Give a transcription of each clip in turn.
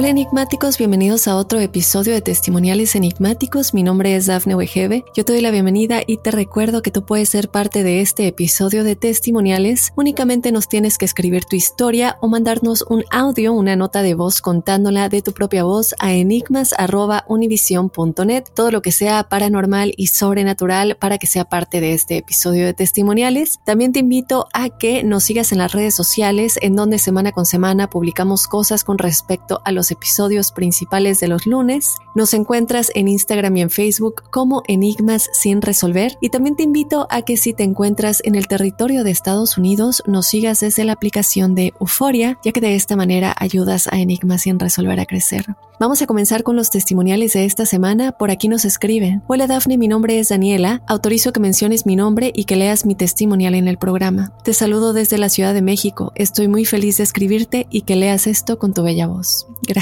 Hola enigmáticos, bienvenidos a otro episodio de Testimoniales Enigmáticos. Mi nombre es Dafne Wegebe. Yo te doy la bienvenida y te recuerdo que tú puedes ser parte de este episodio de Testimoniales. Únicamente nos tienes que escribir tu historia o mandarnos un audio, una nota de voz contándola de tu propia voz a enigmas@univision.net. Todo lo que sea paranormal y sobrenatural para que sea parte de este episodio de Testimoniales. También te invito a que nos sigas en las redes sociales en donde semana con semana publicamos cosas con respecto a los episodios principales de los lunes. Nos encuentras en Instagram y en Facebook como Enigmas sin resolver. Y también te invito a que si te encuentras en el territorio de Estados Unidos, nos sigas desde la aplicación de Euforia, ya que de esta manera ayudas a Enigmas sin resolver a crecer. Vamos a comenzar con los testimoniales de esta semana. Por aquí nos escriben. Hola Dafne, mi nombre es Daniela. Autorizo que menciones mi nombre y que leas mi testimonial en el programa. Te saludo desde la Ciudad de México. Estoy muy feliz de escribirte y que leas esto con tu bella voz. Gracias.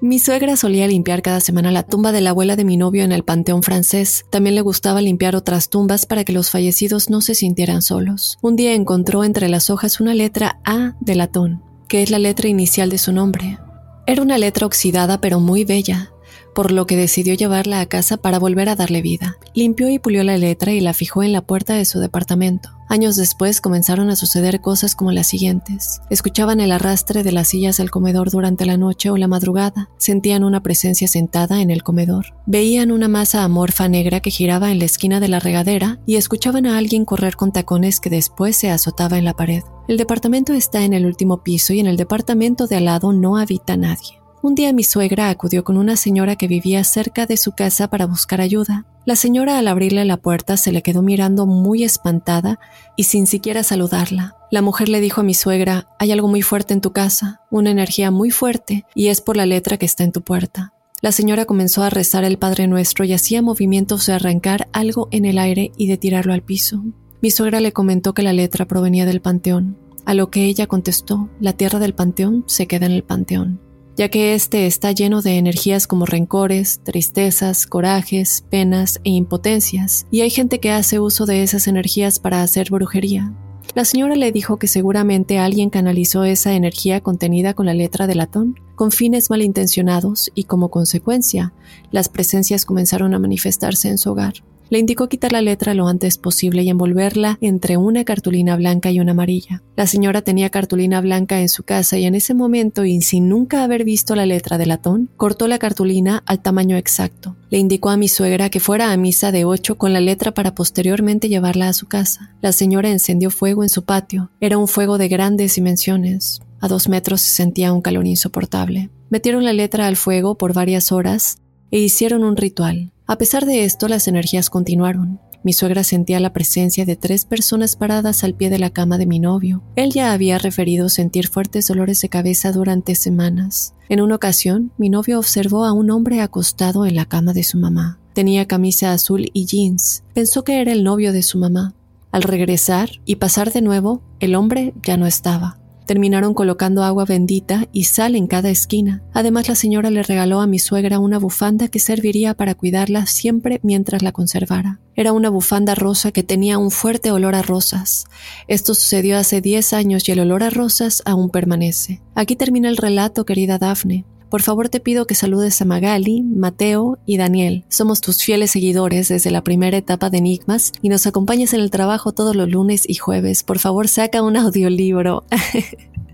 Mi suegra solía limpiar cada semana la tumba de la abuela de mi novio en el Panteón francés. También le gustaba limpiar otras tumbas para que los fallecidos no se sintieran solos. Un día encontró entre las hojas una letra A de latón, que es la letra inicial de su nombre. Era una letra oxidada pero muy bella, por lo que decidió llevarla a casa para volver a darle vida. Limpió y pulió la letra y la fijó en la puerta de su departamento. Años después comenzaron a suceder cosas como las siguientes. Escuchaban el arrastre de las sillas del comedor durante la noche o la madrugada. Sentían una presencia sentada en el comedor. Veían una masa amorfa negra que giraba en la esquina de la regadera y escuchaban a alguien correr con tacones que después se azotaba en la pared. El departamento está en el último piso y en el departamento de al lado no habita nadie. Un día mi suegra acudió con una señora que vivía cerca de su casa para buscar ayuda. La señora al abrirle la puerta se le quedó mirando muy espantada y sin siquiera saludarla. La mujer le dijo a mi suegra, hay algo muy fuerte en tu casa, una energía muy fuerte, y es por la letra que está en tu puerta. La señora comenzó a rezar el Padre Nuestro y hacía movimientos de arrancar algo en el aire y de tirarlo al piso. Mi suegra le comentó que la letra provenía del panteón, a lo que ella contestó, la tierra del panteón se queda en el panteón ya que éste está lleno de energías como rencores, tristezas, corajes, penas e impotencias, y hay gente que hace uso de esas energías para hacer brujería. La señora le dijo que seguramente alguien canalizó esa energía contenida con la letra de latón, con fines malintencionados, y como consecuencia, las presencias comenzaron a manifestarse en su hogar. Le indicó quitar la letra lo antes posible y envolverla entre una cartulina blanca y una amarilla. La señora tenía cartulina blanca en su casa y en ese momento, y sin nunca haber visto la letra de latón, cortó la cartulina al tamaño exacto. Le indicó a mi suegra que fuera a misa de ocho con la letra para posteriormente llevarla a su casa. La señora encendió fuego en su patio. Era un fuego de grandes dimensiones. A dos metros se sentía un calor insoportable. Metieron la letra al fuego por varias horas e hicieron un ritual. A pesar de esto, las energías continuaron. Mi suegra sentía la presencia de tres personas paradas al pie de la cama de mi novio. Él ya había referido sentir fuertes dolores de cabeza durante semanas. En una ocasión, mi novio observó a un hombre acostado en la cama de su mamá. Tenía camisa azul y jeans. Pensó que era el novio de su mamá. Al regresar y pasar de nuevo, el hombre ya no estaba. Terminaron colocando agua bendita y sal en cada esquina. Además, la señora le regaló a mi suegra una bufanda que serviría para cuidarla siempre mientras la conservara. Era una bufanda rosa que tenía un fuerte olor a rosas. Esto sucedió hace 10 años y el olor a rosas aún permanece. Aquí termina el relato, querida Dafne. Por favor te pido que saludes a Magali, Mateo y Daniel. Somos tus fieles seguidores desde la primera etapa de Enigmas y nos acompañas en el trabajo todos los lunes y jueves. Por favor saca un audiolibro.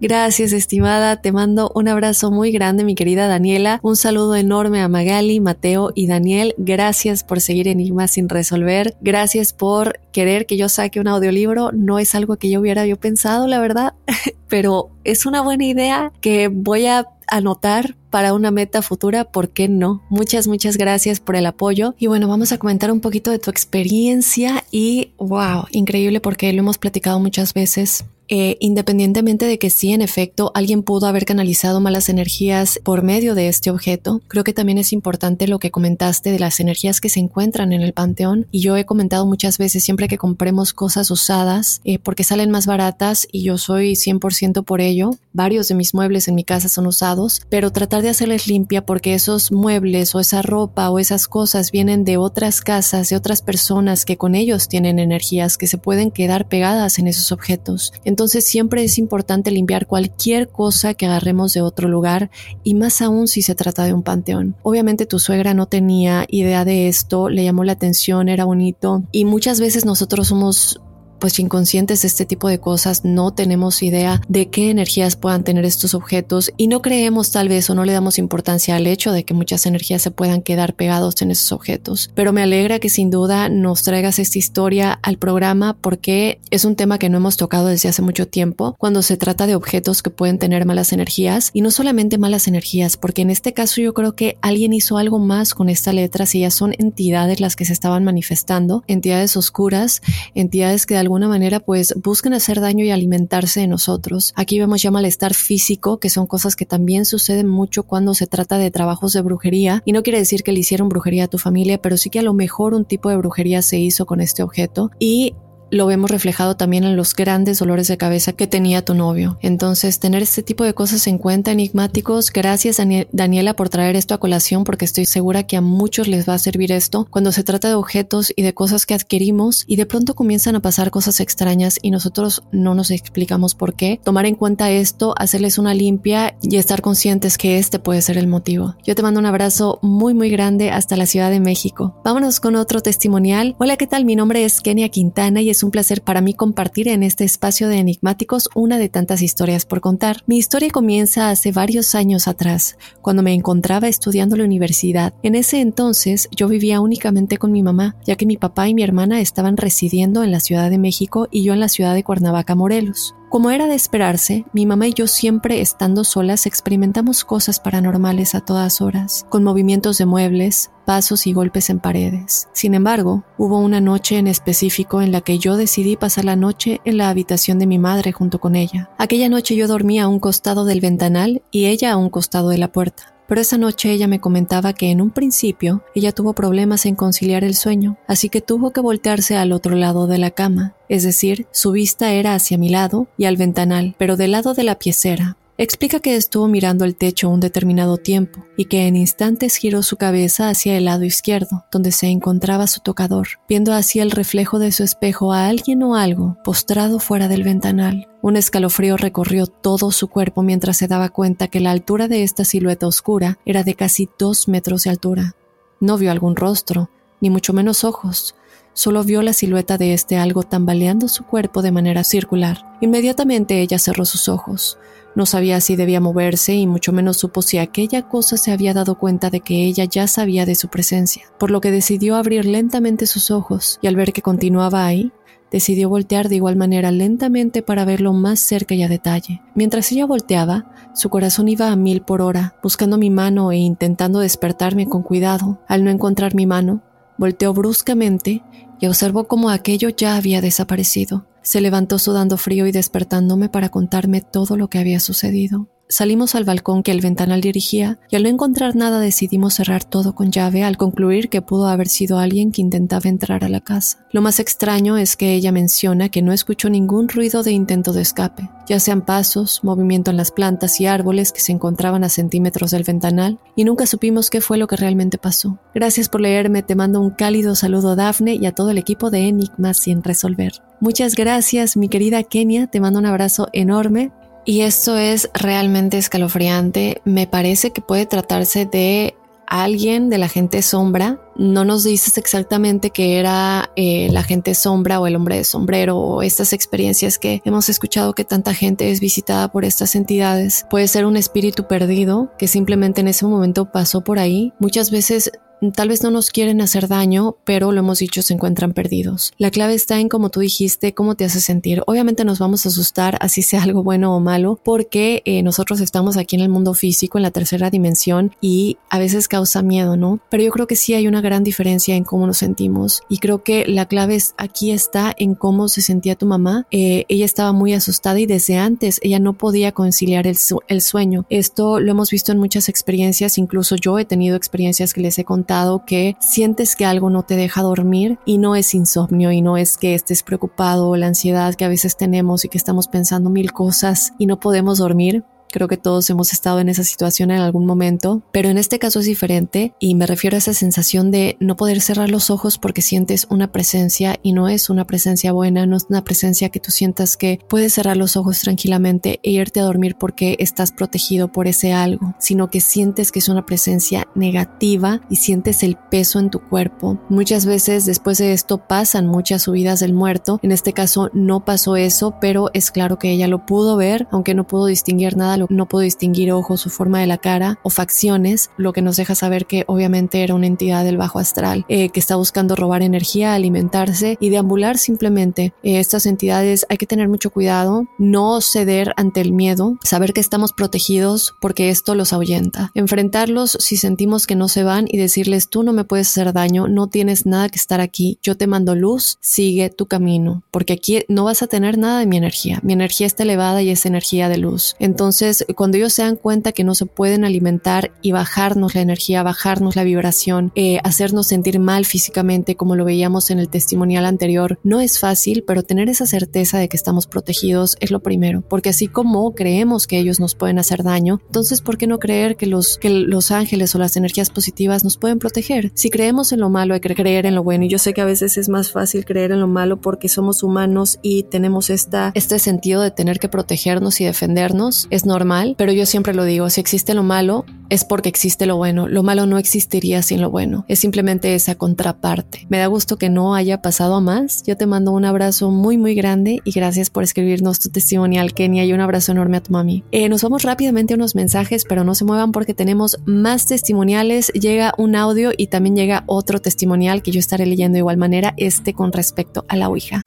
Gracias, estimada. Te mando un abrazo muy grande, mi querida Daniela. Un saludo enorme a Magali, Mateo y Daniel. Gracias por seguir Enigmas sin resolver. Gracias por querer que yo saque un audiolibro. No es algo que yo hubiera yo pensado, la verdad, pero es una buena idea que voy a anotar para una meta futura, ¿por qué no? Muchas, muchas gracias por el apoyo. Y bueno, vamos a comentar un poquito de tu experiencia y wow, increíble porque lo hemos platicado muchas veces. Eh, independientemente de que sí, en efecto, alguien pudo haber canalizado malas energías por medio de este objeto, creo que también es importante lo que comentaste de las energías que se encuentran en el panteón. Y yo he comentado muchas veces, siempre que compremos cosas usadas, eh, porque salen más baratas y yo soy 100% por ello, varios de mis muebles en mi casa son usados, pero tratar de hacerles limpia porque esos muebles o esa ropa o esas cosas vienen de otras casas, de otras personas que con ellos tienen energías que se pueden quedar pegadas en esos objetos. Entonces siempre es importante limpiar cualquier cosa que agarremos de otro lugar y más aún si se trata de un panteón. Obviamente tu suegra no tenía idea de esto, le llamó la atención, era bonito y muchas veces nosotros somos pues inconscientes de este tipo de cosas, no tenemos idea de qué energías puedan tener estos objetos y no creemos tal vez o no le damos importancia al hecho de que muchas energías se puedan quedar pegados en esos objetos. Pero me alegra que sin duda nos traigas esta historia al programa porque es un tema que no hemos tocado desde hace mucho tiempo cuando se trata de objetos que pueden tener malas energías y no solamente malas energías, porque en este caso yo creo que alguien hizo algo más con esta letra, si ya son entidades las que se estaban manifestando, entidades oscuras, entidades que de alguna manera pues buscan hacer daño y alimentarse de nosotros. Aquí vemos ya malestar físico, que son cosas que también suceden mucho cuando se trata de trabajos de brujería. Y no quiere decir que le hicieron brujería a tu familia, pero sí que a lo mejor un tipo de brujería se hizo con este objeto. Y lo vemos reflejado también en los grandes dolores de cabeza que tenía tu novio. Entonces, tener este tipo de cosas en cuenta, enigmáticos, gracias Daniela por traer esto a colación porque estoy segura que a muchos les va a servir esto cuando se trata de objetos y de cosas que adquirimos y de pronto comienzan a pasar cosas extrañas y nosotros no nos explicamos por qué. Tomar en cuenta esto, hacerles una limpia y estar conscientes que este puede ser el motivo. Yo te mando un abrazo muy muy grande hasta la Ciudad de México. Vámonos con otro testimonial. Hola, ¿qué tal? Mi nombre es Kenia Quintana y es un placer para mí compartir en este espacio de enigmáticos una de tantas historias por contar. Mi historia comienza hace varios años atrás, cuando me encontraba estudiando la universidad. En ese entonces yo vivía únicamente con mi mamá, ya que mi papá y mi hermana estaban residiendo en la Ciudad de México y yo en la ciudad de Cuernavaca, Morelos. Como era de esperarse, mi mamá y yo siempre estando solas experimentamos cosas paranormales a todas horas, con movimientos de muebles, pasos y golpes en paredes. Sin embargo, hubo una noche en específico en la que yo decidí pasar la noche en la habitación de mi madre junto con ella. Aquella noche yo dormía a un costado del ventanal y ella a un costado de la puerta pero esa noche ella me comentaba que en un principio ella tuvo problemas en conciliar el sueño, así que tuvo que voltearse al otro lado de la cama, es decir, su vista era hacia mi lado y al ventanal, pero del lado de la piecera. Explica que estuvo mirando el techo un determinado tiempo y que en instantes giró su cabeza hacia el lado izquierdo, donde se encontraba su tocador, viendo así el reflejo de su espejo a alguien o algo postrado fuera del ventanal. Un escalofrío recorrió todo su cuerpo mientras se daba cuenta que la altura de esta silueta oscura era de casi dos metros de altura. No vio algún rostro, ni mucho menos ojos, solo vio la silueta de este algo tambaleando su cuerpo de manera circular. Inmediatamente ella cerró sus ojos. No sabía si debía moverse y mucho menos supo si aquella cosa se había dado cuenta de que ella ya sabía de su presencia, por lo que decidió abrir lentamente sus ojos y al ver que continuaba ahí, decidió voltear de igual manera lentamente para verlo más cerca y a detalle. Mientras ella volteaba, su corazón iba a mil por hora, buscando mi mano e intentando despertarme con cuidado. Al no encontrar mi mano, volteó bruscamente y observó cómo aquello ya había desaparecido. Se levantó sudando frío y despertándome para contarme todo lo que había sucedido. Salimos al balcón que el ventanal dirigía y al no encontrar nada decidimos cerrar todo con llave al concluir que pudo haber sido alguien que intentaba entrar a la casa. Lo más extraño es que ella menciona que no escuchó ningún ruido de intento de escape, ya sean pasos, movimiento en las plantas y árboles que se encontraban a centímetros del ventanal, y nunca supimos qué fue lo que realmente pasó. Gracias por leerme, te mando un cálido saludo a Dafne y a todo el equipo de Enigmas sin resolver. Muchas gracias, mi querida Kenia, te mando un abrazo enorme. Y esto es realmente escalofriante. Me parece que puede tratarse de alguien de la gente sombra. No nos dices exactamente que era eh, la gente sombra o el hombre de sombrero o estas experiencias que hemos escuchado que tanta gente es visitada por estas entidades. Puede ser un espíritu perdido que simplemente en ese momento pasó por ahí. Muchas veces Tal vez no nos quieren hacer daño, pero lo hemos dicho, se encuentran perdidos. La clave está en, como tú dijiste, cómo te hace sentir. Obviamente nos vamos a asustar, así sea algo bueno o malo, porque eh, nosotros estamos aquí en el mundo físico, en la tercera dimensión, y a veces causa miedo, ¿no? Pero yo creo que sí hay una gran diferencia en cómo nos sentimos. Y creo que la clave aquí está en cómo se sentía tu mamá. Eh, ella estaba muy asustada y desde antes ella no podía conciliar el, el sueño. Esto lo hemos visto en muchas experiencias, incluso yo he tenido experiencias que les he contado que sientes que algo no te deja dormir y no es insomnio y no es que estés preocupado o la ansiedad que a veces tenemos y que estamos pensando mil cosas y no podemos dormir, Creo que todos hemos estado en esa situación en algún momento, pero en este caso es diferente y me refiero a esa sensación de no poder cerrar los ojos porque sientes una presencia y no es una presencia buena, no es una presencia que tú sientas que puedes cerrar los ojos tranquilamente e irte a dormir porque estás protegido por ese algo, sino que sientes que es una presencia negativa y sientes el peso en tu cuerpo. Muchas veces después de esto pasan muchas subidas del muerto, en este caso no pasó eso, pero es claro que ella lo pudo ver, aunque no pudo distinguir nada no puedo distinguir ojos o forma de la cara o facciones, lo que nos deja saber que obviamente era una entidad del bajo astral eh, que está buscando robar energía, alimentarse y deambular simplemente. Eh, estas entidades hay que tener mucho cuidado, no ceder ante el miedo, saber que estamos protegidos porque esto los ahuyenta. Enfrentarlos si sentimos que no se van y decirles tú no me puedes hacer daño, no tienes nada que estar aquí, yo te mando luz, sigue tu camino, porque aquí no vas a tener nada de mi energía. Mi energía está elevada y es energía de luz. Entonces, cuando ellos se dan cuenta que no se pueden alimentar y bajarnos la energía, bajarnos la vibración, eh, hacernos sentir mal físicamente, como lo veíamos en el testimonial anterior, no es fácil, pero tener esa certeza de que estamos protegidos es lo primero, porque así como creemos que ellos nos pueden hacer daño, entonces, ¿por qué no creer que los, que los ángeles o las energías positivas nos pueden proteger? Si creemos en lo malo, hay que creer en lo bueno. Y yo sé que a veces es más fácil creer en lo malo porque somos humanos y tenemos esta, este sentido de tener que protegernos y defendernos. Es normal pero yo siempre lo digo, si existe lo malo, es porque existe lo bueno. Lo malo no existiría sin lo bueno. Es simplemente esa contraparte. Me da gusto que no haya pasado a más. Yo te mando un abrazo muy, muy grande y gracias por escribirnos tu testimonial, Kenia, y un abrazo enorme a tu mami. Eh, nos vamos rápidamente a unos mensajes, pero no se muevan porque tenemos más testimoniales. Llega un audio y también llega otro testimonial que yo estaré leyendo de igual manera, este con respecto a la Ouija.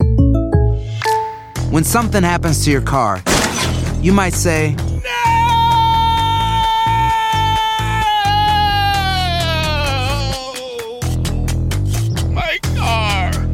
When something happens to your car, you might say,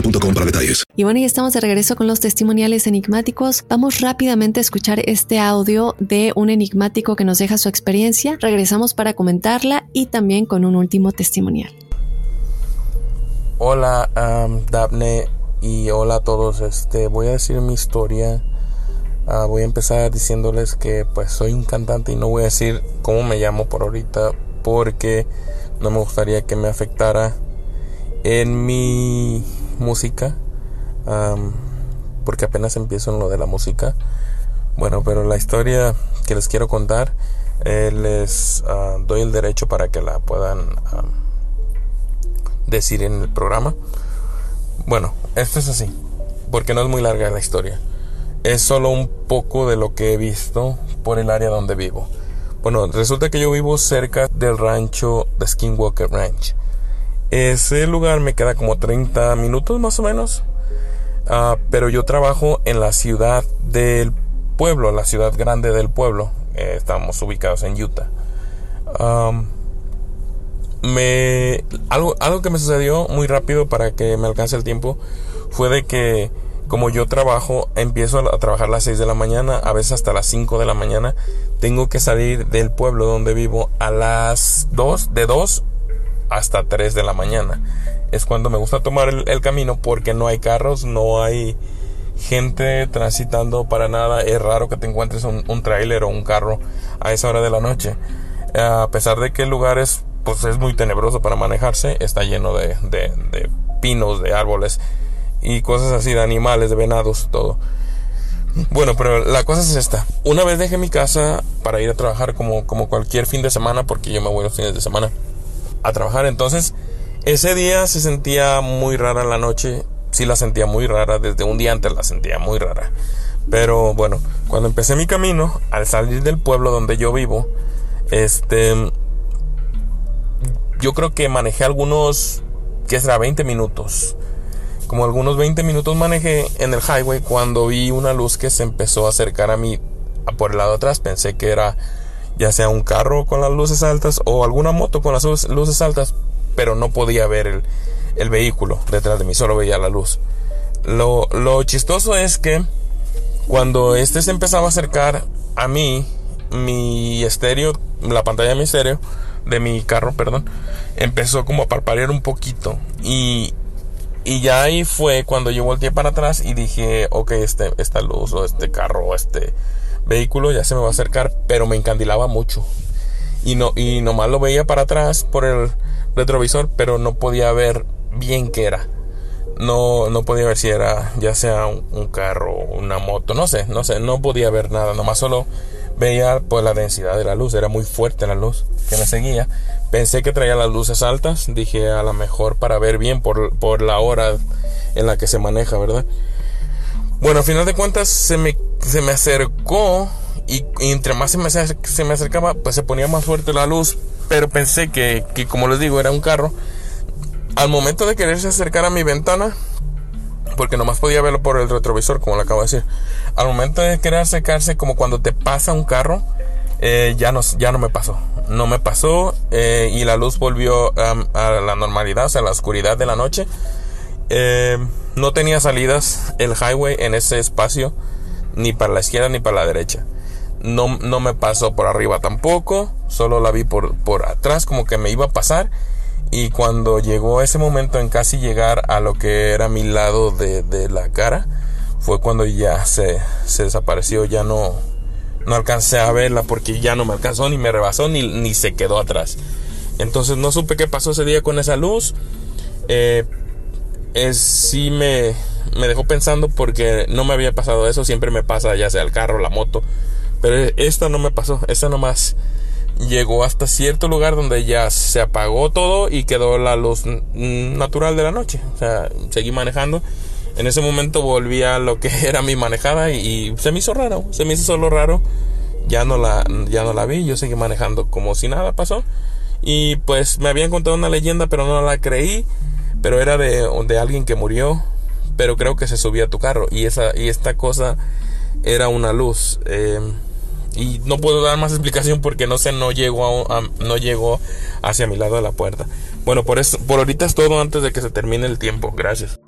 detalles. Y bueno, ya estamos de regreso con los testimoniales enigmáticos. Vamos rápidamente a escuchar este audio de un enigmático que nos deja su experiencia. Regresamos para comentarla y también con un último testimonial. Hola, um, Daphne y hola a todos. Este, voy a decir mi historia. Ah, voy a empezar diciéndoles que pues soy un cantante y no voy a decir cómo me llamo por ahorita porque no me gustaría que me afectara en mi música, porque apenas empiezo en lo de la música, Bueno, pero la historia que les quiero contar, eh, les ah, doy el derecho para que la puedan decir en el programa. Bueno, esto es así, porque no es muy larga la historia. Es solo un poco de lo que he visto por el área donde vivo. Bueno, resulta que yo vivo cerca del rancho de Skinwalker Ranch. Ese lugar me queda como 30 minutos más o menos. Ah, pero yo trabajo en la ciudad del pueblo, la ciudad grande del pueblo. Eh, estamos ubicados en Utah. me, algo, algo que me sucedió muy rápido para que me alcance el tiempo fue de que como yo trabajo, empiezo a trabajar a las 6 de la mañana, a veces hasta las 5 de la mañana, tengo que salir del pueblo donde vivo a las 2, de 2 hasta 3 de la mañana. Es cuando me gusta tomar el, camino porque no hay carros, no hay gente transitando para nada. Es raro que te encuentres un, un tráiler o un carro a esa hora de la noche. A pesar de que el lugar es, pues es muy tenebroso para manejarse, está lleno de, de, de pinos, de árboles y cosas así, de animales, de venados, todo. Bueno, pero la cosa es esta. Una vez dejé mi casa para ir a trabajar como, como cualquier fin de semana, porque yo me voy los fines de semana a trabajar. Entonces, ese día se sentía muy rara la noche. Sí la sentía muy rara. Desde un día antes la sentía muy rara. Pero bueno, cuando empecé mi camino, al salir del pueblo donde yo vivo, este... Yo creo que manejé algunos, que será 20 minutos. Como algunos 20 minutos manejé en el highway cuando vi una luz que se empezó a acercar a mí por el lado de atrás. Pensé que era ya sea un carro con las luces altas o alguna moto con las luces altas, pero no podía ver el, vehículo detrás de mí, solo veía la luz. Lo, lo chistoso es que cuando este se empezaba a acercar a mí, mi estéreo, la pantalla de mi estéreo, de mi carro, perdón, empezó como a parpadear un poquito y, y ya ahí fue cuando yo volteé para atrás y dije, ok, este, esta luz o este carro o este vehículo ya se me va a acercar, pero me encandilaba mucho. Y, no, y nomás lo veía para atrás por el retrovisor, pero no podía ver bien qué era. No, no podía ver si era ya sea un, carro una moto, no sé, no sé, no podía ver nada, nomás solo veía pues la densidad de la luz, era muy fuerte la luz que me seguía. Pensé que traía las luces altas, dije a lo mejor para ver bien por, por la hora en la que se maneja, ¿verdad? Bueno, a final de cuentas se me, se me acercó y, entre más se me, se me, acercaba, pues se ponía más fuerte la luz. Pero pensé que, que, como les digo, era un carro. Al momento de quererse acercar a mi ventana, porque nomás podía verlo por el retrovisor, como le acabo de decir. Al momento de querer acercarse, como cuando te pasa un carro, eh, ya, no, ya no me pasó. No me pasó eh, y la luz volvió a la normalidad, o sea, la oscuridad de la noche. Eh, no tenía salidas el highway en ese espacio, ni para la izquierda ni para la derecha. No, no me pasó por arriba tampoco, solo la vi por, por atrás como que me iba a pasar. Y cuando llegó ese momento en casi llegar a lo que era mi lado de, de la cara, fue cuando ya se, se, desapareció, ya no, no alcancé a verla porque ya no me alcanzó, ni me rebasó, ni, ni se quedó atrás. Entonces no supe qué pasó ese día con esa luz. Eh, es, sí me, me dejó pensando porque no me había pasado eso. Siempre me pasa ya sea el carro, la moto. Pero esta no me pasó. Esta nomás llegó hasta cierto lugar donde ya se apagó todo y quedó la luz natural de la noche. O sea, seguí manejando. En ese momento volví a lo que era mi manejada y, se me hizo raro. Se me hizo solo raro. Ya no la, ya no la vi. Yo seguí manejando como si nada pasó. Y pues me habían contado una leyenda, pero no la creí pero era de, de alguien que murió, pero creo que se subía a tu carro y, esa, y esta cosa era una luz. Eh, y no puedo dar más explicación porque no sé, no llegó, no llegó hacia mi lado de la puerta. Bueno, por, eso, por ahorita es todo antes de que se termine el tiempo. Gracias.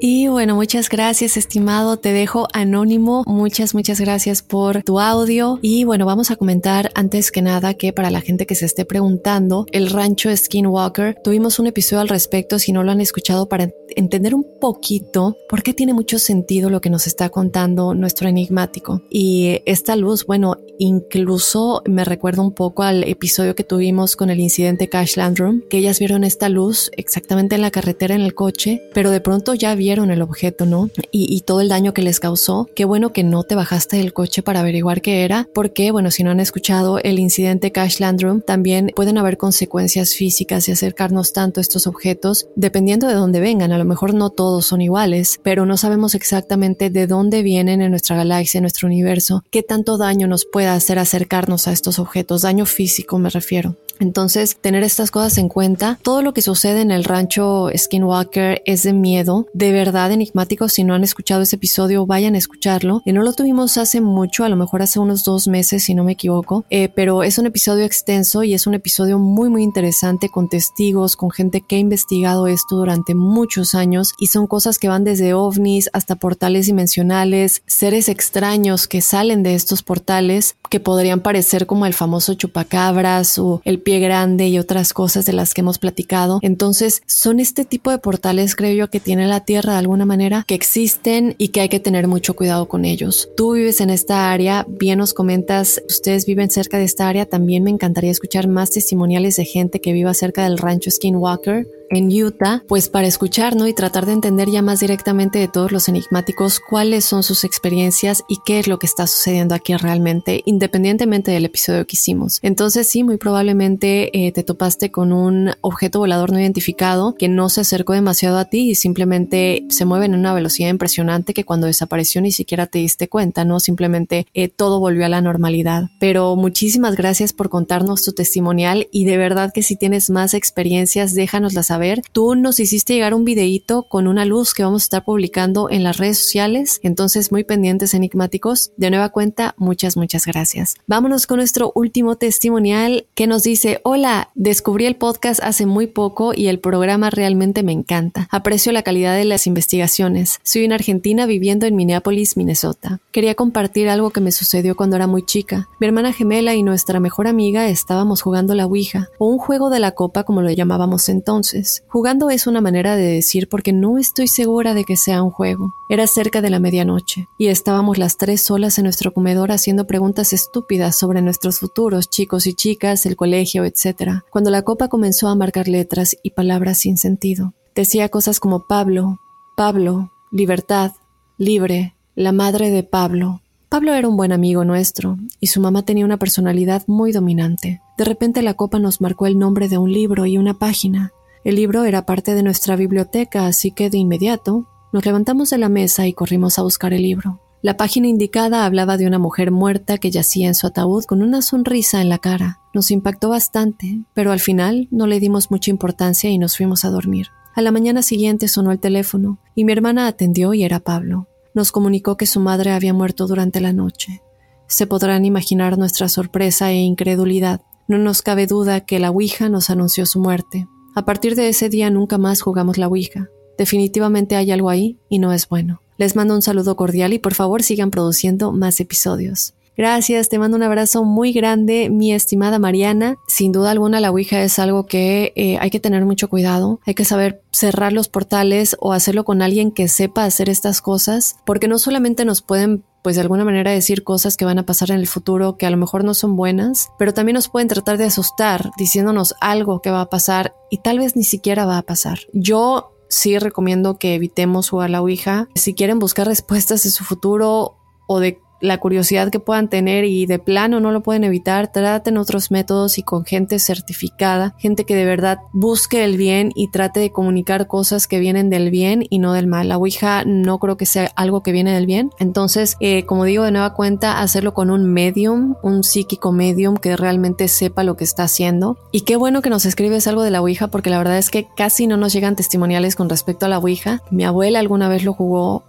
Y bueno, muchas gracias, estimado. Te dejo anónimo. Muchas, muchas gracias por tu audio. Y bueno, vamos a comentar antes que nada que para la gente que se esté preguntando, el rancho Skinwalker, tuvimos un episodio al respecto. Si no lo han escuchado, para entender un poquito por qué tiene mucho sentido lo que nos está contando nuestro enigmático. Y esta luz, bueno, incluso me recuerda un poco al episodio que tuvimos con el incidente Cash Landrum, que ellas vieron esta luz exactamente en la carretera en el coche, pero de pronto ya el objeto, ¿no? Y, y todo el daño que les causó. Qué bueno que no te bajaste del coche para averiguar qué era, porque, bueno, si no han escuchado el incidente Cash Landrum, también pueden haber consecuencias físicas y acercarnos tanto a estos objetos, dependiendo de dónde vengan. A lo mejor no todos son iguales, pero no sabemos exactamente de dónde vienen en nuestra galaxia, en nuestro universo, qué tanto daño nos puede hacer acercarnos a estos objetos, daño físico me refiero. Entonces, tener estas cosas en cuenta, todo lo que sucede en el rancho Skinwalker es de miedo, de verdad enigmático. Si no han escuchado ese episodio, vayan a escucharlo. Y no lo tuvimos hace mucho, a lo mejor hace unos dos meses, si no me equivoco, eh, pero es un episodio extenso y es un episodio muy, muy interesante con testigos, con gente que ha investigado esto durante muchos años y son cosas que van desde ovnis hasta portales dimensionales, seres extraños que salen de estos portales que podrían parecer como el famoso chupacabras o el pie grande y otras cosas de las que hemos platicado. Entonces, son este tipo de portales, creo yo, que tiene la Tierra de alguna manera, que existen y que hay que tener mucho cuidado con ellos. Tú vives en esta área, bien nos comentas, ustedes viven cerca de esta área, también me encantaría escuchar más testimoniales de gente que viva cerca del rancho Skinwalker en Utah, pues para escuchar, ¿no? Y tratar de entender ya más directamente de todos los enigmáticos cuáles son sus experiencias y qué es lo que está sucediendo aquí realmente, independientemente del episodio que hicimos. Entonces sí, muy probablemente eh, te topaste con un objeto volador no identificado que no se acercó demasiado a ti y simplemente se mueve en una velocidad impresionante que cuando desapareció ni siquiera te diste cuenta, ¿no? Simplemente eh, todo volvió a la normalidad. Pero muchísimas gracias por contarnos tu testimonial y de verdad que si tienes más experiencias, déjanoslas saber. Tú nos hiciste llegar un videíto con una luz que vamos a estar publicando en las redes sociales, entonces muy pendientes enigmáticos. De nueva cuenta, muchas, muchas gracias. Vámonos con nuestro último testimonial que nos dice, hola, descubrí el podcast hace muy poco y el programa realmente me encanta. Aprecio la calidad de las investigaciones. Soy una argentina viviendo en Minneapolis, Minnesota. Quería compartir algo que me sucedió cuando era muy chica. Mi hermana gemela y nuestra mejor amiga estábamos jugando la Ouija, o un juego de la copa como lo llamábamos entonces. Jugando es una manera de decir porque no estoy segura de que sea un juego. Era cerca de la medianoche y estábamos las tres solas en nuestro comedor haciendo preguntas estúpidas sobre nuestros futuros, chicos y chicas, el colegio, etc. Cuando la copa comenzó a marcar letras y palabras sin sentido. Decía cosas como Pablo, Pablo, libertad, libre, la madre de Pablo, Pablo era un buen amigo nuestro, y su mamá tenía una personalidad muy dominante. De repente la copa nos marcó el nombre de un libro y una página. El libro era parte de nuestra biblioteca, así que de inmediato nos levantamos de la mesa y corrimos a buscar el libro. La página indicada hablaba de una mujer muerta que yacía en su ataúd con una sonrisa en la cara. Nos impactó bastante, pero al final no le dimos mucha importancia y nos fuimos a dormir. A la mañana siguiente sonó el teléfono y mi hermana atendió y era Pablo. Nos comunicó que su madre había muerto durante la noche. Se podrán imaginar nuestra sorpresa e incredulidad. No nos cabe duda que la Ouija nos anunció su muerte. A partir de ese día nunca más jugamos la Ouija. Definitivamente hay algo ahí y no es bueno. Les mando un saludo cordial y por favor sigan produciendo más episodios. Gracias, te mando un abrazo muy grande, mi estimada Mariana. Sin duda alguna la Ouija es algo que eh, hay que tener mucho cuidado, hay que saber cerrar los portales o hacerlo con alguien que sepa hacer estas cosas, porque no solamente nos pueden pues de alguna manera decir cosas que van a pasar en el futuro que a lo mejor no son buenas, pero también nos pueden tratar de asustar diciéndonos algo que va a pasar y tal vez ni siquiera va a pasar. Yo sí recomiendo que evitemos jugar la Ouija. Si quieren buscar respuestas de su futuro o de la curiosidad que puedan tener y de plano no lo pueden evitar, traten otros métodos y con gente certificada, gente que de verdad busque el bien y trate de comunicar cosas que vienen del bien y no del mal. La Ouija no creo que sea algo que viene del bien. Entonces, eh, como digo de nueva cuenta, hacerlo con un medium, un psíquico medium que realmente sepa lo que está haciendo. Y qué bueno que nos escribes algo de la Ouija porque la verdad es que casi no nos llegan testimoniales con respecto a la Ouija. Mi abuela alguna vez lo jugó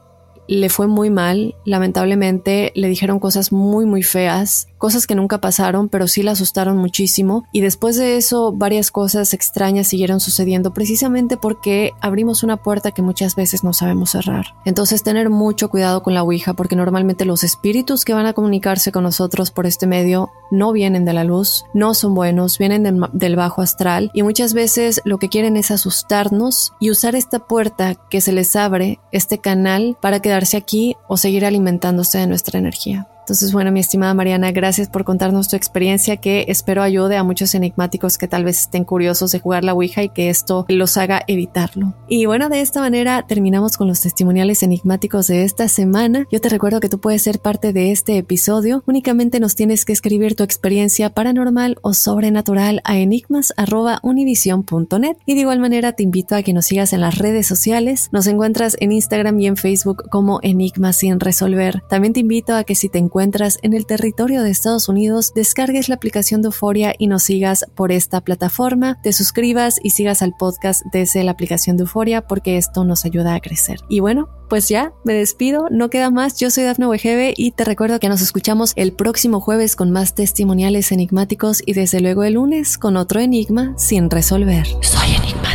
le fue muy mal, lamentablemente le dijeron cosas muy muy feas, cosas que nunca pasaron, pero sí la asustaron muchísimo. Y después de eso varias cosas extrañas siguieron sucediendo precisamente porque abrimos una puerta que muchas veces no sabemos cerrar. Entonces tener mucho cuidado con la Ouija porque normalmente los espíritus que van a comunicarse con nosotros por este medio no vienen de la luz, no son buenos, vienen del, bajo astral. Y muchas veces lo que quieren es asustarnos y usar esta puerta que se les abre, este canal, para quedarse aquí o seguir alimentándose de nuestra energía. Entonces, bueno, mi estimada Mariana, gracias por contarnos tu experiencia que espero ayude a muchos enigmáticos que tal vez estén curiosos de jugar la Ouija y que esto los haga evitarlo. Y bueno, de esta manera terminamos con los testimoniales enigmáticos de esta semana. Yo te recuerdo que tú puedes ser parte de este episodio. Únicamente nos tienes que escribir tu experiencia paranormal o sobrenatural a enigmas.univision.net. Y de igual manera te invito a que nos sigas en las redes sociales. Nos encuentras en Instagram y en Facebook como Enigmas sin resolver. También te invito a que si te encuentras en el territorio de Estados Unidos, descargues la aplicación de Euforia y nos sigas por esta plataforma, te suscribas y sigas al podcast desde la aplicación de Euforia porque esto nos ayuda a crecer. Y bueno, pues ya, me despido, no queda más, yo soy Dafne Wegebe y te recuerdo que nos escuchamos el próximo jueves con más testimoniales enigmáticos y desde luego el lunes con otro enigma sin resolver. Soy enigmático.